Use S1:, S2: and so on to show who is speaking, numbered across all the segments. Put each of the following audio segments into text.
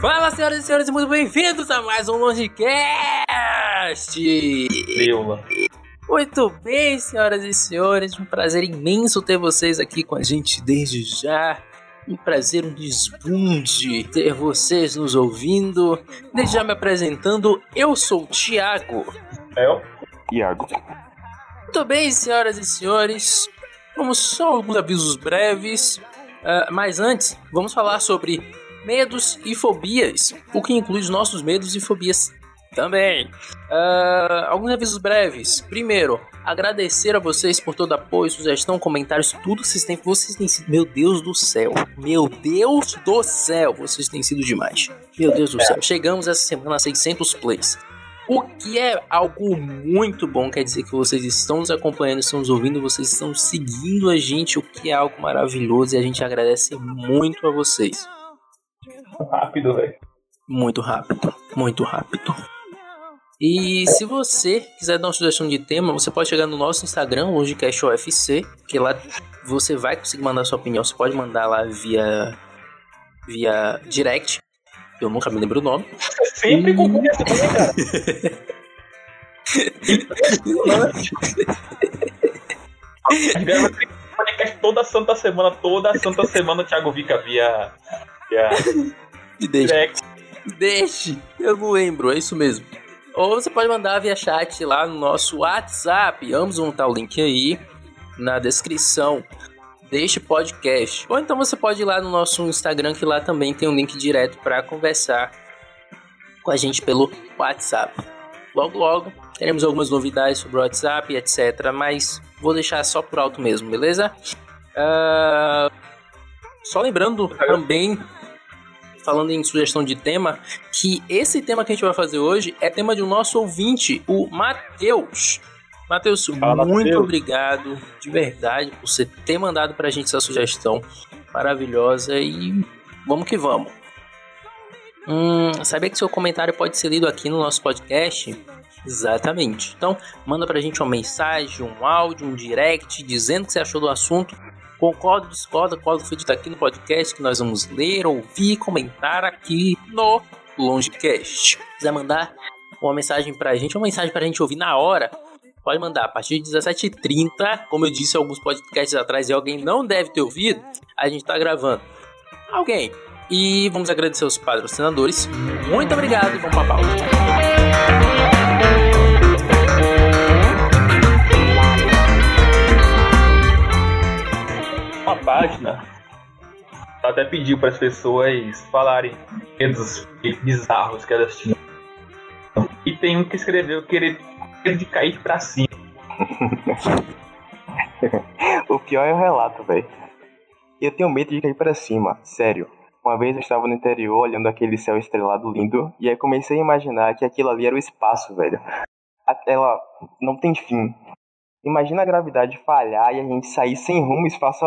S1: Fala, senhoras e senhores, muito bem-vindos a mais um Longecast!
S2: Leula.
S1: Muito bem, senhoras e senhores, um prazer imenso ter vocês aqui com a gente desde já. Um prazer, um desbunde ter vocês nos ouvindo. Desde já me apresentando, eu sou o Thiago.
S2: Eu?
S3: Iago.
S1: Muito bem, senhoras e senhores, vamos só alguns avisos breves. Ah, mas antes, vamos falar sobre medos e fobias, o que inclui os nossos medos e fobias também. Ah, alguns avisos breves. Primeiro, agradecer a vocês por todo apoio, sugestão, comentários, tudo que vocês têm. Vocês têm sido. Meu Deus do céu! Meu Deus do céu! Vocês têm sido demais. Meu Deus do céu. Chegamos essa semana a 600 plays. O que é algo muito bom, quer dizer que vocês estão nos acompanhando, estão nos ouvindo, vocês estão seguindo a gente, o que é algo maravilhoso e a gente agradece muito a vocês.
S2: Rápido, velho.
S1: Muito rápido, muito rápido. E se você quiser dar uma sugestão de tema, você pode chegar no nosso Instagram, HojeCastOFC, que lá você vai conseguir mandar sua opinião. Você pode mandar lá via, via direct. Eu nunca me lembro o nome.
S2: Sempre confunde essa também, cara. Podcast toda santa semana, toda santa semana o Thiago Vica via. via
S1: E deixa.
S2: direct.
S1: Deixe, eu não lembro, é isso mesmo. Ou você pode mandar via chat lá no nosso WhatsApp. Ambos vão estar o link aí na descrição deste podcast. Ou então você pode ir lá no nosso Instagram, que lá também tem um link direto para conversar com a gente pelo WhatsApp. Logo, logo teremos algumas novidades sobre o WhatsApp, etc. Mas vou deixar só por alto mesmo, beleza? Ah, só lembrando também falando em sugestão de tema, que esse tema que a gente vai fazer hoje é tema de um nosso ouvinte, o Matheus. Matheus,
S2: Fala,
S1: muito
S2: Matheus.
S1: obrigado de verdade por você ter mandado pra gente essa sugestão maravilhosa e vamos que vamos. Hum, sabia que seu comentário pode ser lido aqui no nosso podcast? Exatamente. Então, manda pra gente uma mensagem, um áudio, um direct dizendo o que você achou do assunto Concorda, discorda, qual foi dito aqui no podcast que nós vamos ler, ouvir e comentar aqui no Longecast. Se quiser mandar uma mensagem pra gente, uma mensagem pra gente ouvir na hora, pode mandar a partir de 17h30. Como eu disse alguns podcasts atrás e alguém não deve ter ouvido, a gente tá gravando. Alguém. E vamos agradecer aos patrocinadores. Muito obrigado e vamos pra pauta.
S2: Uma página até pediu para as pessoas falarem medos bizarros que elas tinham. E tem um que escreveu querer medo de cair pra cima.
S3: O pior é o relato, velho. Eu tenho medo de cair pra cima, sério. Uma vez eu estava no interior olhando aquele céu estrelado lindo e aí comecei a imaginar que aquilo ali era o espaço, velho. Ela não tem fim. Imagina a gravidade falhar e a gente sair sem rumo espaço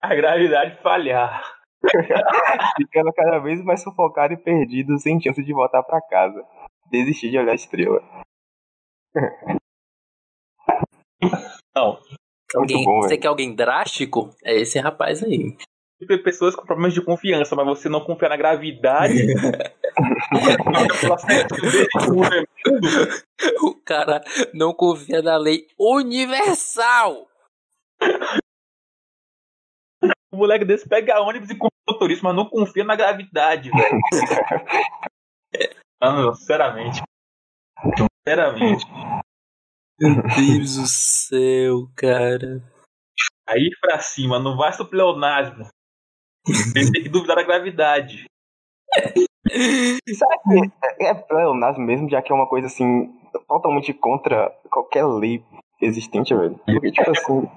S2: A gravidade falhar.
S3: ficando cada vez mais sufocado e perdido, sem chance de voltar pra casa. Desistir de olhar a estrela.
S2: Não.
S1: Alguém,
S3: bom,
S1: você quer alguém drástico? É esse rapaz aí.
S2: Tem pessoas com problemas de confiança, mas você não confia na gravidade.
S1: O cara não confia na lei universal.
S2: o moleque desse pega ônibus e motorista, mas não confia na gravidade, velho. Não, sinceramente. Sinceramente.
S1: Meu Deus do céu, cara.
S2: Aí pra cima, não vai sobre pleonasmo. Ele tem que duvidar da gravidade.
S3: Será que é, é pleonasmo mesmo, já que é uma coisa assim, totalmente contra qualquer lei existente, velho? Porque, tipo assim,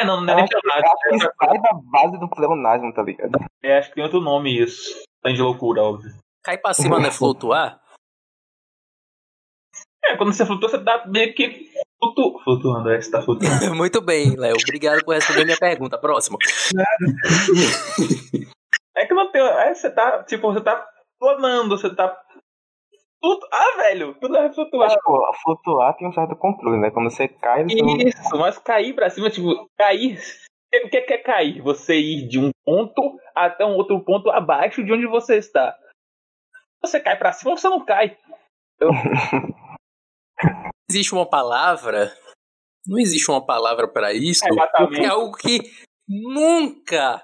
S2: É, não, não é
S3: eu
S2: nem pleonasmo.
S3: acho que sai da base do pleonasmo, tá ligado?
S2: É, acho que tem outro nome isso. Tá de loucura, óbvio.
S1: Cai pra cima não é flutuar?
S2: É, quando você flutua, você tá meio que flutu... flutuando. É, você tá flutuando.
S1: Muito bem, Léo. Obrigado por responder minha pergunta. Próximo.
S2: É que não tem. É, você tá, tipo, você tá planando, você tá. Flutu... Ah, velho, tudo é flutuar.
S3: Pô, flutuar tem um certo controle, né? Quando você cai, você não...
S2: Isso, mas cair pra cima, tipo, cair. O que é, que é cair? Você ir de um ponto até um outro ponto abaixo de onde você está. Você cai pra cima ou você não cai? Eu...
S1: existe uma palavra. Não existe uma palavra para isso. Porque é algo que nunca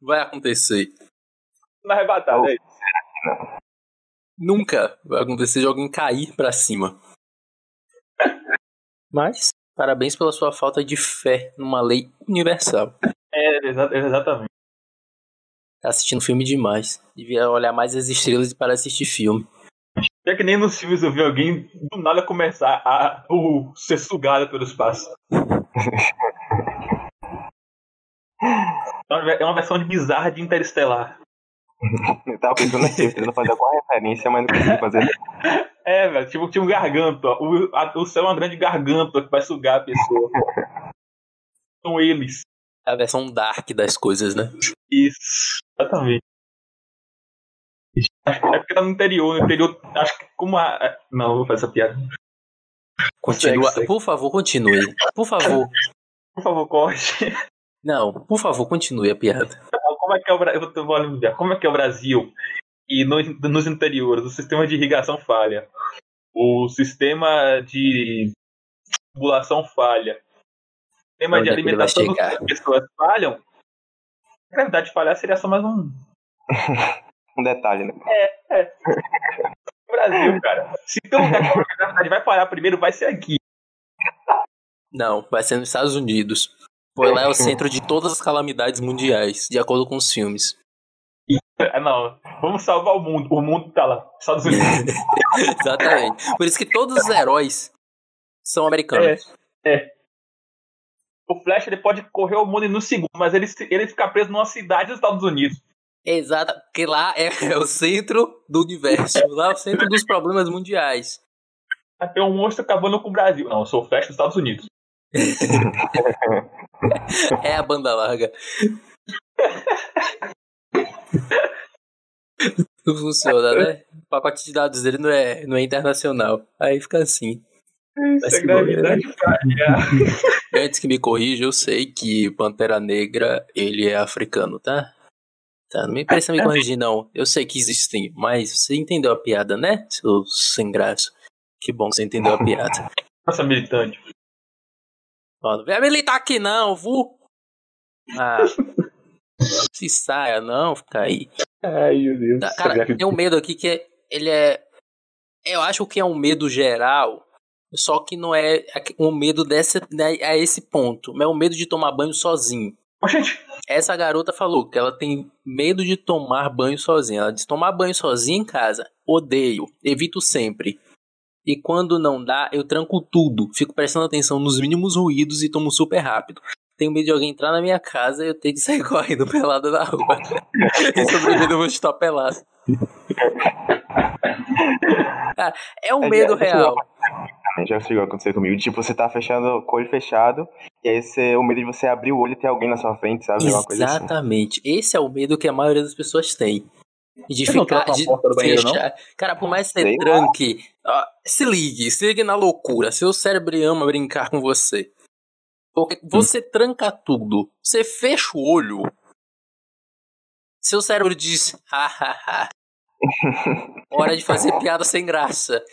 S1: vai acontecer.
S2: Na arrebatada aí.
S1: Nunca vai acontecer de alguém cair pra cima. Mas, parabéns pela sua falta de fé numa lei universal.
S2: É, exa- exatamente.
S1: Tá assistindo filme demais. Devia olhar mais as estrelas para assistir filme.
S2: É que nem nos filmes eu vi alguém do nada começar a uh, ser sugado pelo espaço. É uma versão de bizarra de Interestelar.
S3: Eu tava pensando aqui, tentando fazer alguma referência, mas não consegui fazer.
S2: É, velho, tipo, tinha um garganto. ó. O, a- o céu é uma grande garganta que vai sugar a pessoa. São eles.
S1: É a versão dark das coisas, né?
S2: Isso, exatamente. É porque tá no interior. No interior, acho que como a. Não, eu vou fazer essa piada.
S1: Continua.
S2: segue.
S1: Por favor, continue. Por favor.
S2: Por favor, corte.
S1: Não, por favor, continue a piada.
S2: Como é que é o Brasil? Eu vou lembrar. Como é que é o Brasil? E no- nos interiores, o sistema de irrigação falha. O sistema de tubulação falha. O sistema
S1: Onde
S2: de
S1: é
S2: alimentação das pessoas falham. Na verdade, falhar seria só mais um.
S3: Um detalhe, né?
S2: Brasil, cara. Se tem um lugar que a gravidade vai falhar primeiro, vai ser aqui.
S1: Não, vai ser nos Estados Unidos. Pois lá é o centro de todas as calamidades mundiais, de acordo com os filmes.
S2: Ah, Não, vamos salvar o mundo. O mundo tá lá. Estados Unidos.
S1: Exatamente. Por isso que todos os heróis são americanos.
S2: O Flash ele pode correr o mundo em um segundo, mas ele, ele fica preso numa cidade dos Estados Unidos.
S1: Exato, porque lá é, é o centro do universo, lá é o centro dos problemas mundiais.
S2: Tem um monstro acabando com o Brasil. Não, eu sou o Flash dos Estados Unidos.
S1: É a banda larga. Não funciona, né? O pacote de dados dele não é, não é internacional. Aí fica assim.
S2: Isso é gravidade falha.
S1: Antes que me corrija, eu sei que Pantera Negra, ele é africano, tá? Tá, não me precisa me corrigir, não. Eu sei que existem, mas você entendeu a piada, né? Seu sem graça. Que bom que você entendeu a piada.
S2: Nossa, militante.
S1: Ó, não vem militar aqui não, vu! Ah, se saia não, fica aí.
S2: Ai, meu Deus.
S1: Tá, Cara, tem um medo aqui que é, ele é... Eu acho que é um medo geral, só que não é um medo dessa, né, a esse ponto. É um medo de tomar banho sozinho.
S2: Gente,
S1: Essa garota falou que ela tem medo de tomar banho sozinha. Ela diz: tomar banho sozinha em casa, odeio, evito sempre. E quando não dá, eu tranco tudo, fico prestando atenção nos mínimos ruídos e tomo super rápido. Tenho medo de alguém entrar na minha casa e eu ter que sair correndo pelado na rua. e sobreviver eu vou estar pelado. Cara, é um
S3: É,
S1: medo real.
S3: Já chegou a acontecer comigo. Tipo, você tá fechando com o olho fechado, e aí você, o medo de você abrir o olho e ter alguém na sua frente, sabe? Uma coisa assim.
S1: Exatamente. Esse é o medo que a maioria das pessoas tem. De
S2: Você não
S1: ficar. De
S2: porta do banheiro, não?
S1: Cara, por mais que você
S3: Sei
S1: tranque. ó, se ligue, se ligue na loucura. Seu cérebro ama brincar com você. Porque você tranca tudo. Você fecha o olho. Seu cérebro diz. Hahaha. Hora de fazer piada sem graça.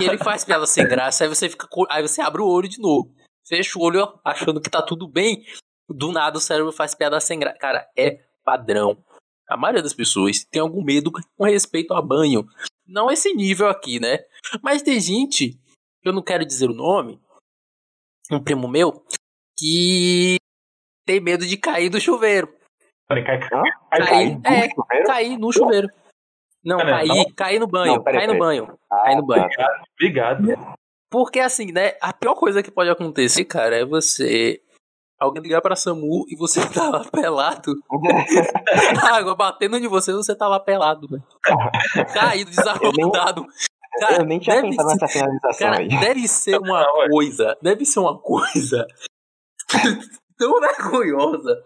S1: E ele faz piada sem graça, aí você fica. Aí você abre o olho de novo. Fecha o olho achando que tá tudo bem. Do nada o cérebro faz piada sem graça. Cara, é padrão. A maioria das pessoas tem algum medo com respeito a banho. Não esse nível aqui, né? Mas tem gente, eu não quero dizer o nome, um primo meu, que tem medo de cair do chuveiro.
S2: Cai, cai,
S3: Hã?
S2: cai,
S1: Cair,
S2: cai.
S1: é,
S3: Chuveiro?
S1: cair no chuveiro. Não,
S2: Pera,
S1: cair, cair no banho,
S3: Não, pera,
S1: no banho,
S3: Ah,
S1: cair no banho.
S2: Obrigado.
S1: Porque assim, né? A pior coisa que pode acontecer, cara, é você. Alguém ligar pra SAMU e você tá lá pelado. A água batendo em você você tá lá pelado, velho. Caído, desacordado. Cara,
S3: eu nem tinha
S1: deve
S3: pensado
S1: ser-
S3: nessa finalização
S1: Cara,
S3: aí.
S1: deve ser uma coisa. Deve ser uma coisa. tão vergonhosa.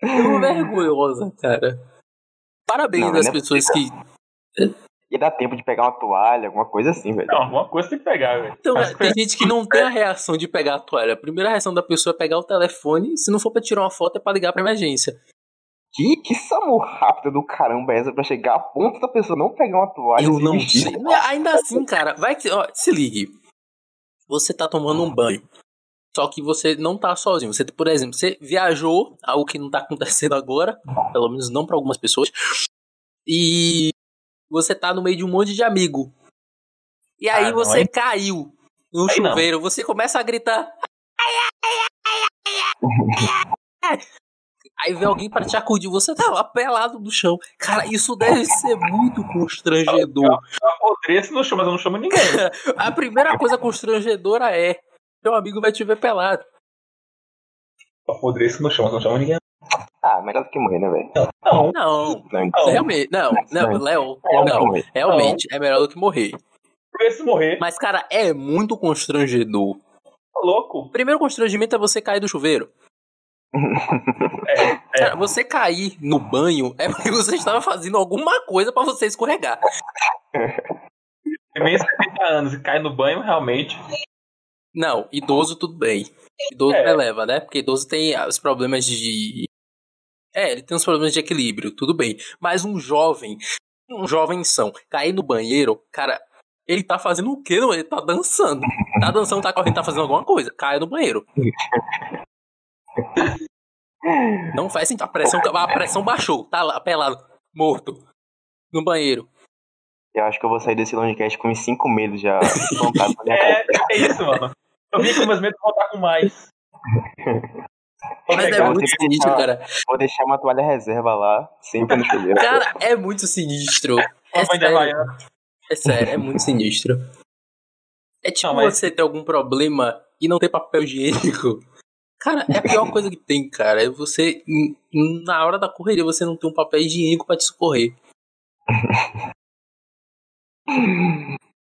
S1: Tão vergonhosa, cara. Parabéns
S3: Não,
S1: às
S3: é
S1: pessoas que.
S3: Ia dar tempo de pegar uma toalha, alguma coisa assim, velho.
S2: Não, alguma coisa tem que pegar, velho.
S1: Então,
S2: que
S1: tem gente que não tem a reação de pegar a toalha. A primeira reação da pessoa é pegar o telefone. Se não for pra tirar uma foto, é pra ligar pra emergência.
S3: Que, que SAMU rápida do caramba é essa pra chegar a ponto da pessoa não pegar uma toalha
S1: Eu não sei. Ainda assim, cara, vai que. Ó, se ligue. Você tá tomando um banho. Só que você não tá sozinho. Você, por exemplo, você viajou, algo que não tá acontecendo agora, pelo menos não pra algumas pessoas. E você tá no meio de um monte de amigo. E aí
S2: Ah, não,
S1: você caiu no
S2: Aí não.
S1: chuveiro, você começa a gritar. Aí vem alguém para te acudir, você tá lá pelado no chão. Cara, isso deve ser muito constrangedor.
S2: Eu apodreço no chão, mas eu não chamo ninguém.
S1: A primeira coisa constrangedora é: seu amigo vai te ver pelado.
S2: Apodreço no chão, não chamo ninguém.
S3: Ah, melhor do que morrer, né, velho?
S2: Não,
S1: Não,
S3: Não,
S1: realmente, não, não, Léo,
S3: que
S1: não, realmente é melhor do que morrer.
S2: se morrer,
S1: Mas, cara, é muito constrangedor.
S2: tá louco.
S1: O primeiro constrangimento é você cair do chuveiro.
S2: É,
S1: Cara, você cair no banho é porque você estava fazendo alguma coisa pra você escorregar.
S2: tem meio 70 anos e cai no banho, realmente.
S1: Não, idoso tudo bem. Idoso
S2: É.
S1: releva, né? Porque idoso tem os problemas de. É, ele tem os problemas de equilíbrio, tudo bem. Mas um jovem, um jovem são, cair no banheiro, cara, ele tá fazendo o quê? Não, ele tá dançando. Tá dançando, tá correndo, tá fazendo alguma coisa. Cai no banheiro. Não faz sentido. A pressão, a pressão baixou. Tá lá, pelado, morto. No banheiro.
S3: Eu acho que eu vou sair desse Longcast com uns 5 medos já
S2: É, é isso, mano. Eu vi que meus medos com mais.
S1: Mas é muito sinistro, cara.
S3: Vou deixar uma toalha reserva lá, sempre no chuveiro.
S1: Cara, é muito sinistro. É sério. É sério, é muito sinistro. É tipo
S2: Não, mas-
S1: você ter algum problema e não ter papel higiênico. Cara, é a pior coisa que tem, cara. É você, na hora da correria, você não ter um papel higiênico pra te socorrer.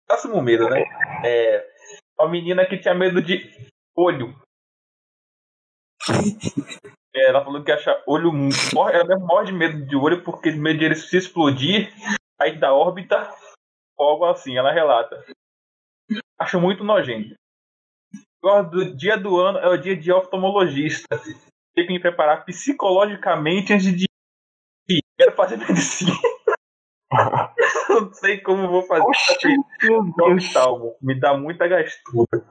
S2: Próximo medo, né? É. Uma menina que tinha medo de olho. É, ela falou que acha olho. Ela morre de medo de olho porque de medo de ele se explodir, sair da órbita, ou algo assim. Ela relata. Acho muito nojento. Do dia do ano é o dia de oftalmologista. Tenho que me preparar psicologicamente antes de. Quero fazer medicina. Não sei como vou fazer.
S3: Oxi, meu
S2: oftalmo. Me dá muita gastura.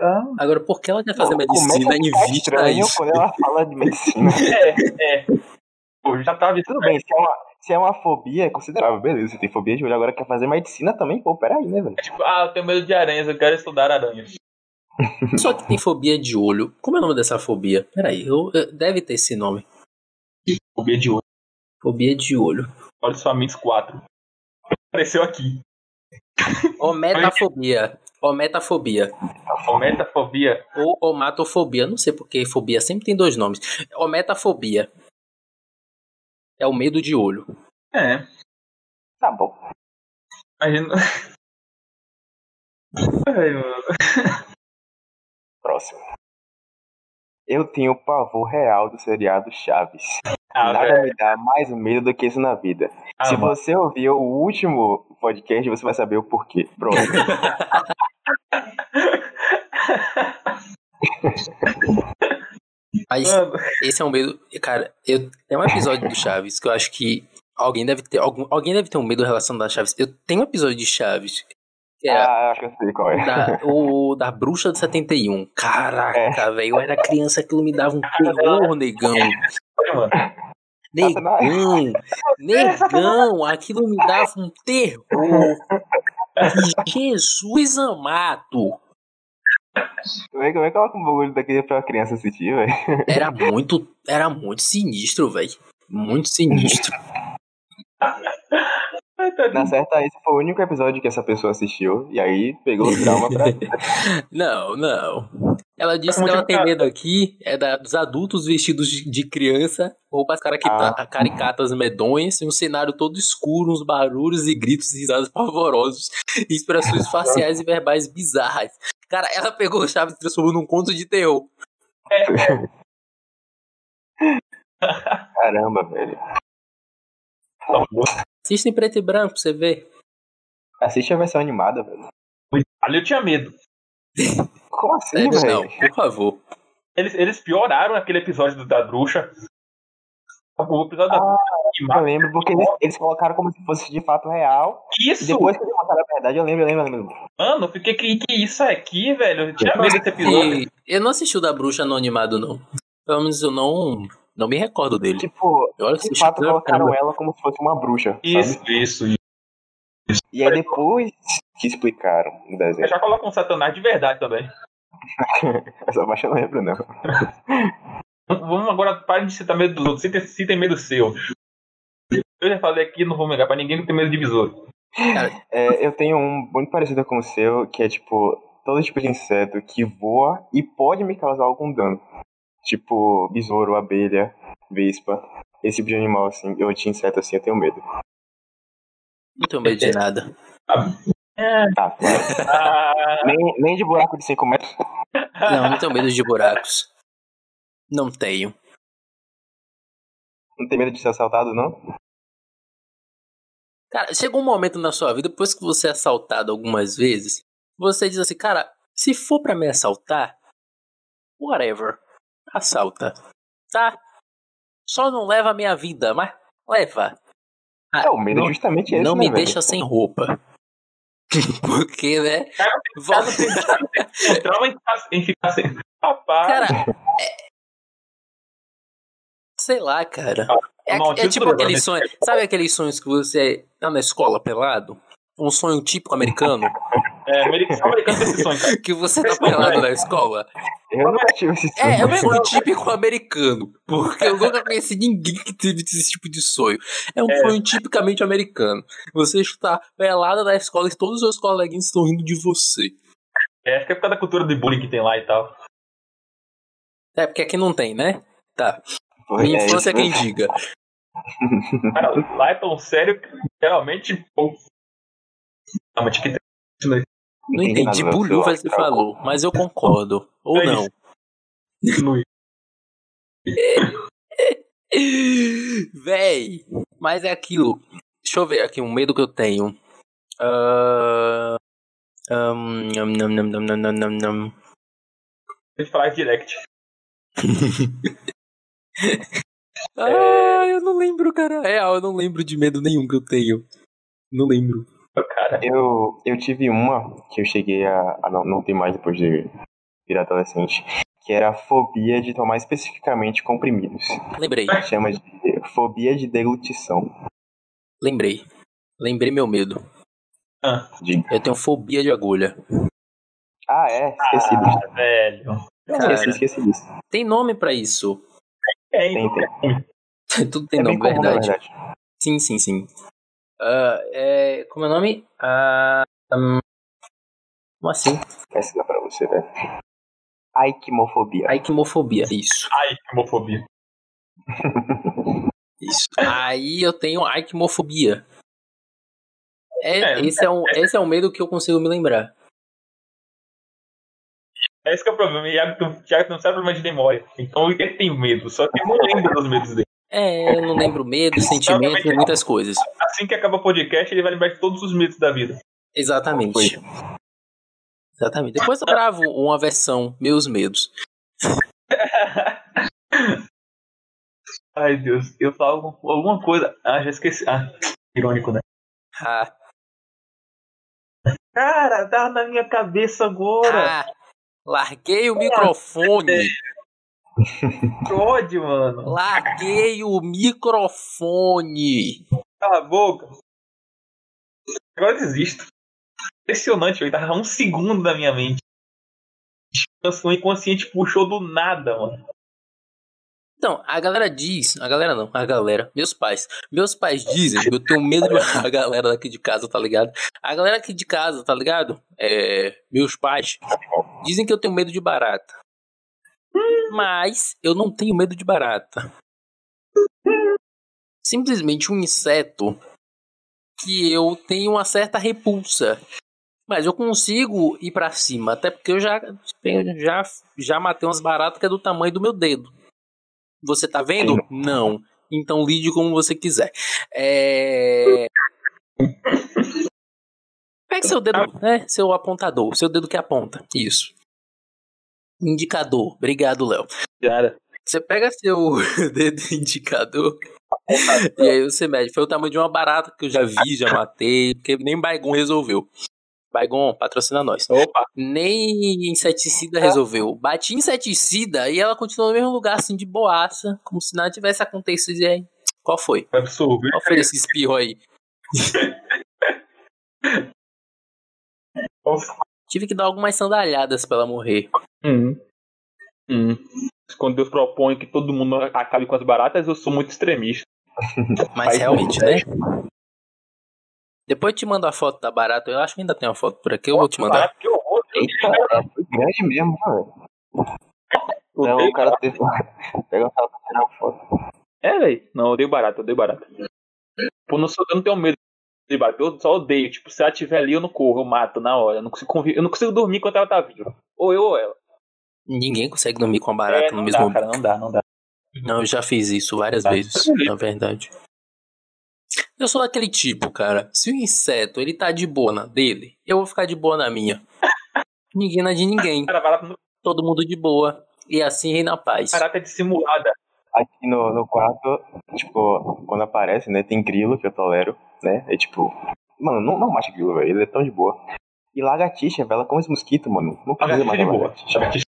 S2: Ah,
S1: Agora, por que ela quer fazer medicina
S3: a
S1: em vista
S3: estranho
S1: isso?
S3: quando ela fala de medicina.
S2: é, é. Pô, já tava
S3: Tudo bem, se é, uma, se é uma fobia, é considerável. Beleza, você tem fobia de olho, agora quer fazer medicina também? Pô, peraí, né, velho?
S2: Tipo, ah, eu tenho medo de aranhas, eu quero estudar aranhas.
S1: Só que tem fobia de olho. Como é o nome dessa fobia? Peraí, eu, eu- deve ter esse nome.
S2: Fobia de olho.
S1: Fobia de olho.
S2: Olhos famintos 4. Apareceu aqui.
S1: Ometafobia. Ometafobia.
S2: Ometafobia.
S1: Ou omatofobia. Não sei porque fobia sempre tem dois nomes. Ometafobia. É o medo de olho.
S2: É.
S3: Tá bom.
S2: Imagina. Ai, mano.
S3: Próximo. Eu tenho pavor real do seriado Chaves.
S2: Ah,
S3: Nada
S2: velho.
S3: me dá mais medo do que isso na vida.
S2: Ah,
S3: Se
S2: mano.
S3: você ouvir o último podcast, você vai saber o porquê. Pronto.
S1: Mas esse é um medo. Cara, eu, tem um episódio do Chaves que eu acho que alguém deve ter. Algum, alguém deve ter um medo em relação da Chaves. Eu tenho um episódio de Chaves. É
S3: ah, acho que eu sei qual é.
S1: da, o da Bruxa de 71. Caraca, velho. Eu era criança, aquilo me dava um terror, negão.
S2: mano.
S1: Negão, negão, aquilo me dava um terror. Jesus amado.
S3: Como é, como é que coloca um bagulho daquele pra criança assistir, velho?
S1: Era muito, era muito sinistro, velho. Muito sinistro.
S2: Tá
S3: Na certa, esse foi o único episódio que essa pessoa assistiu. E aí pegou o trauma pra.
S1: Não, não. Ela disse que
S2: Muito
S1: ela tem medo aqui é da, dos adultos vestidos de, de criança, roupas
S3: Ah.
S1: caricatas medonhas, e um cenário todo escuro, uns barulhos e gritos e risadas pavorosos, e expressões faciais e verbais bizarras. Cara, ela pegou o Chaves e transformou num conto de terror.
S3: Caramba, velho.
S1: Assista em preto e branco pra você ver.
S3: Assiste a versão animada, velho.
S2: Ali eu tinha medo.
S3: Como assim,
S1: Sério, não,
S3: velho?
S1: por favor.
S2: Eles, eles pioraram aquele episódio do- da bruxa. O episódio da
S3: Eu lembro porque eles, eles colocaram como se fosse de fato real. E
S2: Isso!
S3: depois que eles contaram a verdade, eu lembro, eu lembro, eu lembro.
S2: Mano, eu fiquei que, que isso aqui, velho? Eu tinha medo desse episódio.
S1: E eu não assisti o da bruxa no animado, não. Pelo menos eu não, não me recordo dele.
S3: Tipo,
S1: Eu
S3: de
S1: assisti
S3: fato colocaram
S1: caramba.
S3: ela como se fosse uma bruxa. sabe?
S2: Isso, isso, isso.
S3: E aí depois que explicaram
S2: Eu
S3: desenho.
S2: já coloco um Satanás de verdade também.
S3: Essa eu não lembro, não.
S2: Vamos agora, para de citar medo dos outros. Citem, citem medo seu. Eu já falei aqui, não vou negar pra ninguém que tem medo de besouro.
S3: É, eu tenho um muito parecido com o seu, que é tipo, todo tipo de inseto que voa e pode me causar algum dano. Tipo, besouro, abelha, vespa. Esse tipo de animal, assim, eu de inseto assim, eu tenho medo.
S1: Não tenho medo de nada.
S3: Tá, claro.
S2: Ah,
S3: nem, nem de buraco de 5 metros.
S1: Não, não tenho medo de buracos. Não tenho.
S3: Não tem medo de ser assaltado, não?
S1: Cara, chegou um momento na sua vida, depois que você é assaltado algumas vezes, você diz assim, cara, se for pra me assaltar, whatever, assalta, tá? Só não leva a minha vida, mas leva. Ah,
S3: É, o medo
S1: não,
S3: é justamente esse,
S1: não
S3: né,
S1: me
S3: velho?
S1: deixa sem roupa. Porque, né?
S2: Cara,
S1: Vol-
S2: o trauma em ficar, em ficar sem. Rapaz,
S1: Cara, é... sei lá, cara. É,
S2: Não,
S1: é
S2: título
S1: tipo
S2: não,
S1: aqueles
S2: né?
S1: sonhos. Sabe aqueles sonhos que você tá na escola pelado? Um sonho típico americano?
S2: é, americano tem esse sonho, cara.
S1: Que você tá pelado na escola?
S3: Eu nunca tive esse sonho.
S1: É, é um sonho típico americano. Porque eu nunca conheci ninguém que teve esse tipo de sonho. É um
S2: É.
S1: sonho tipicamente americano. Você está pelado na escola e todos os seus coleguinhas estão rindo de você.
S2: É, acho que é por causa da cultura de bullying que tem lá e tal.
S1: É, porque aqui não tem, né? Tá.
S3: Foi-
S1: Minha
S3: é
S1: infância é
S3: isso
S1: quem
S3: mesmo.
S1: diga.
S2: Cara, lá é tão sério que geralmente. Pô, não, mas tinha que ter.
S1: Não
S3: Entendi seu
S1: você falou, mas eu concordo. Ou
S2: É
S1: não. Véi, mas é aquilo. Deixa eu ver aqui um medo que eu tenho. Nham, nham, nham, nham, nham.
S2: Deixa eu falar direct.
S1: Ah, eu não lembro, cara. Real, eu não lembro de medo nenhum que eu tenho. Não lembro.
S2: Cara,
S3: Eu, eu tive uma que eu cheguei a, a não, não ter mais depois de virar adolescente, que era a fobia de tomar especificamente comprimidos.
S1: Lembrei,
S3: Chama de fobia de deglutição.
S1: lembrei. Lembrei meu medo.
S3: De...
S1: Eu tenho fobia de agulha.
S3: Ah, é, esqueci disso.
S2: ah, velho.
S1: Cara,
S3: Esqueci, esqueci disso.
S1: tem nome pra isso.
S2: É,
S3: Tem, tem.
S1: Tudo tem
S3: é
S1: nome,
S3: comum, na
S1: verdade.
S3: verdade.
S1: Sim, sim, sim. Ah, é, como é o nome? Ah, hum, como assim?
S3: Pesquisar pra você, velho. Aikimofobia.
S1: Aikimofobia, isso.
S2: Ai, que homofobia.
S1: Isso. Aí eu tenho aikimofobia. É,
S2: É,
S1: esse, é um, esse é um medo que eu consigo me lembrar.
S2: É esse que é o problema. O o Thiago não sabe problema de memória. Então ele tem medo, só que ele não lembra dos medos dele.
S1: É, eu não lembro medo, sentimento e muitas coisas.
S2: Assim que acaba o podcast, ele vai lembrar de todos os medos da vida.
S1: Exatamente.
S3: Foi.
S1: Exatamente. Depois eu gravo uma versão, meus medos.
S2: Ai, Deus. Eu falo algum- alguma coisa. Ah, já esqueci. Ah, irônico, né?
S1: Ah,
S2: Cara, tá na minha cabeça agora.
S1: ah, larguei o microfone.
S2: Que ódio, mano.
S1: Larguei o microfone.
S2: Cala a boca. Agora desisto. Impressionante, velho. Tava um segundo da minha mente. O inconsciente puxou do nada, mano.
S1: Então, a galera diz, a galera não, a galera, meus pais. Meus pais dizem, eu tenho medo de a galera daqui de casa, tá ligado? A galera aqui de casa, tá ligado? É, meus pais dizem que eu tenho medo de barata. Mas eu não tenho medo de barata. Simplesmente um inseto que eu tenho uma certa repulsa. Mas eu consigo ir pra cima, até porque eu já já já matei umas baratas que é do tamanho do meu dedo. Você tá vendo? Não. Então lide como você quiser. É... Pegue seu dedo, né? Seu apontador, seu dedo que aponta. Isso. Indicador. Obrigado, Léo.
S2: Cara.
S1: Você pega seu dedo indicador e aí você mede. Foi o tamanho de uma barata que eu já vi, já matei, porque nem Baigon resolveu. Baigon, patrocina nós.
S2: Opa,
S1: Nem inseticida resolveu. Bati inseticida e ela continuou no mesmo lugar, assim, de boaça, como se nada tivesse acontecido. E aí, qual foi?
S2: foi absurdo.
S1: Qual foi esse espirro aí? Tive que dar algumas sandalhadas pra ela morrer.
S2: Hum. Hum. Quando Deus propõe que todo mundo acabe com as baratas, eu sou muito extremista.
S1: Mas
S2: Faz
S1: realmente, né? Depois eu te mando a foto da barata. Eu acho que ainda tem uma foto por aqui. Eu vou te mandar.
S2: Que horror.
S3: Eita, foi grande mesmo, Então
S2: odeio
S3: o cara teve. Pega o cara pra tirar foto.
S2: É, velho. Não, eu odeio barato, eu odeio barato. Pô, não sou, eu não tenho medo de barato, eu só odeio. Tipo, se ela estiver ali, eu não corro, eu mato na hora. Eu não consigo, convi- eu não consigo dormir enquanto ela tá viva. Ou eu ou ela.
S1: Ninguém consegue dormir com a barata
S2: É,
S1: no mesmo
S2: dá, cara, não dá, não dá.
S1: Não, eu já fiz isso várias
S2: Ah,
S1: vezes, na verdade. Eu sou daquele tipo, cara. Se o inseto ele tá de boa na dele, eu vou ficar de boa na minha. Ninguém na de ninguém. Todo mundo de boa. E assim reina a paz.
S2: barata é dissimulada.
S3: Aqui no, no quarto, tipo, quando aparece, né, tem grilo que eu tolero, né? É tipo. Mano, não, não mate grilo, velho. Ele é tão de boa. E lagartixa, velho, ela come esse mosquito, mano. Não precisa matar
S2: boa.
S3: lagartixa.
S2: Lagartixa.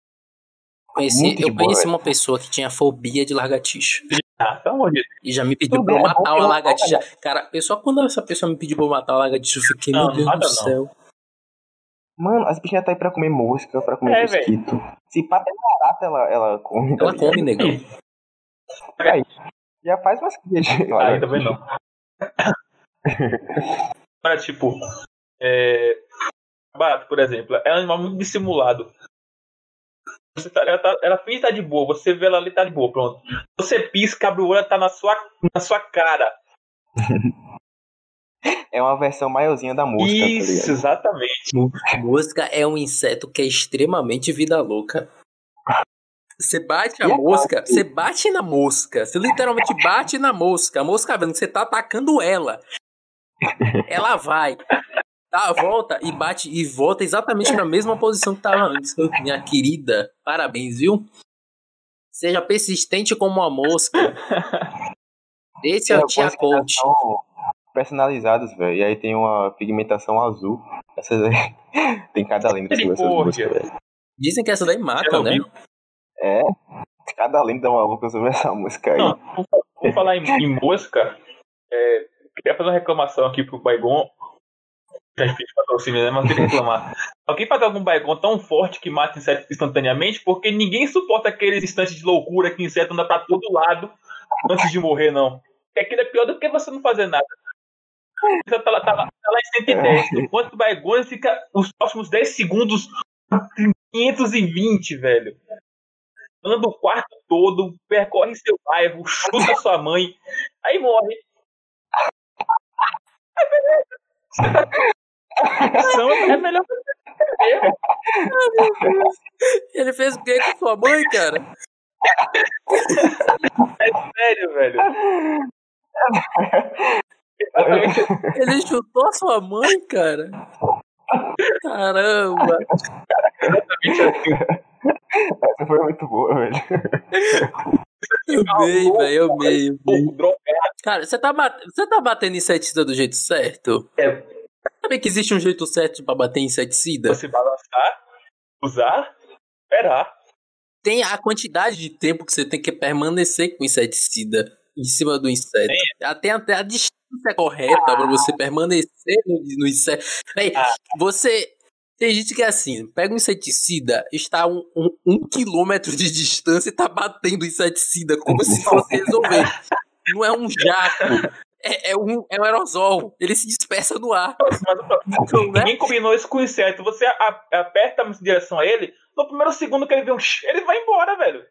S1: Conheci, eu
S3: boa,
S1: conheci
S3: velho.
S1: uma pessoa que tinha fobia de lagartixa.
S2: Ah, pelo amor de Deus.
S1: E já me pediu
S3: Tudo
S1: pra eu
S3: é bom
S1: matar
S3: que
S1: uma
S3: não
S1: lagartixa. Cara, pessoal, quando essa pessoa me pediu pra eu matar uma lagartixa, eu fiquei,
S2: Não,
S1: meu Deus do
S2: não.
S1: céu.
S3: Mano, as bichinhas tá aí pra comer mosca, pra comer
S2: É,
S3: mosquito. Se pá, até barata ela, ela come. tá
S1: Ela come, negão.
S3: Aí, já faz umas crias
S2: Aí também não. Mas, tipo, é... barato, por exemplo, é um animal muito dissimulado. Você tá, ela, tá, ela finge estar de boa, você vê ela ali tá de boa, pronto. Você pisca, abre o olho, ela tá na sua, na sua cara.
S3: É uma versão maiorzinha da mosca, tá
S2: Isso,
S3: ligado?
S2: exatamente.
S1: Mosca é um inseto que é extremamente vida louca. Você bate a
S3: E a
S1: mosca, você bate na mosca. Você literalmente bate na mosca. A mosca vendo que você tá atacando ela. Ela vai, dá a volta e bate e volta exatamente na mesma posição que tava antes. Minha querida, parabéns, viu? Seja persistente como a mosca. Esse é o Tia
S3: que
S1: Coach.
S3: são personalizadas, velho. E aí tem uma pigmentação azul. Essas aí. tem cada lenda sobre essas músicas, velho.
S1: Dizem que essa daí mata, né?
S3: É. Cada lenda maluca sobre essa música aí.
S2: Não, falar em, em mosca. É, queria fazer uma reclamação aqui pro Baigon. Já fiz patrocínio, né? Mas queria reclamar. Alguém faz algum Baigon tão forte que mata insetos instantaneamente? Porque ninguém suporta aqueles instantes de loucura que inseto anda pra todo lado antes de morrer, não. Porque aquilo é pior do que você não fazer nada. Você tá lá, tá lá, tá lá em 110. Enquanto o Baigon fica os próximos 10 segundos 520, velho. Anda o quarto todo, percorre seu bairro, chuta sua mãe, aí morre. São é melhor
S1: Ele fez o que com sua mãe, cara?
S2: é sério, velho.
S1: Ele chutou a sua mãe, cara. Caramba.
S3: Essa foi muito boa, velho.
S1: Eu amei, velho. Eu amei. Cara, você tá, bat... você tá batendo inseticida do jeito certo?
S2: É.
S1: Sabe que existe um jeito certo pra bater inseticida?
S2: Você balançar, usar, esperar.
S1: Tem a quantidade de tempo que você tem que permanecer com inseticida em cima do inseto. Até, até a distância correta pra você permanecer no, no inseto. Véi,
S2: Ah.
S1: você. Tem gente que é assim, pega um inseticida, está a um, um, um quilômetro de distância e tá batendo inseticida, como se fosse resolver. Não é um jato, é, é um, é um aerosol. Ele se dispersa no ar.
S2: Mas
S1: Então, né?
S2: ninguém combinou isso com o inseto. Você a- aperta em direção a ele, no primeiro segundo que ele vê um ele vai embora, velho.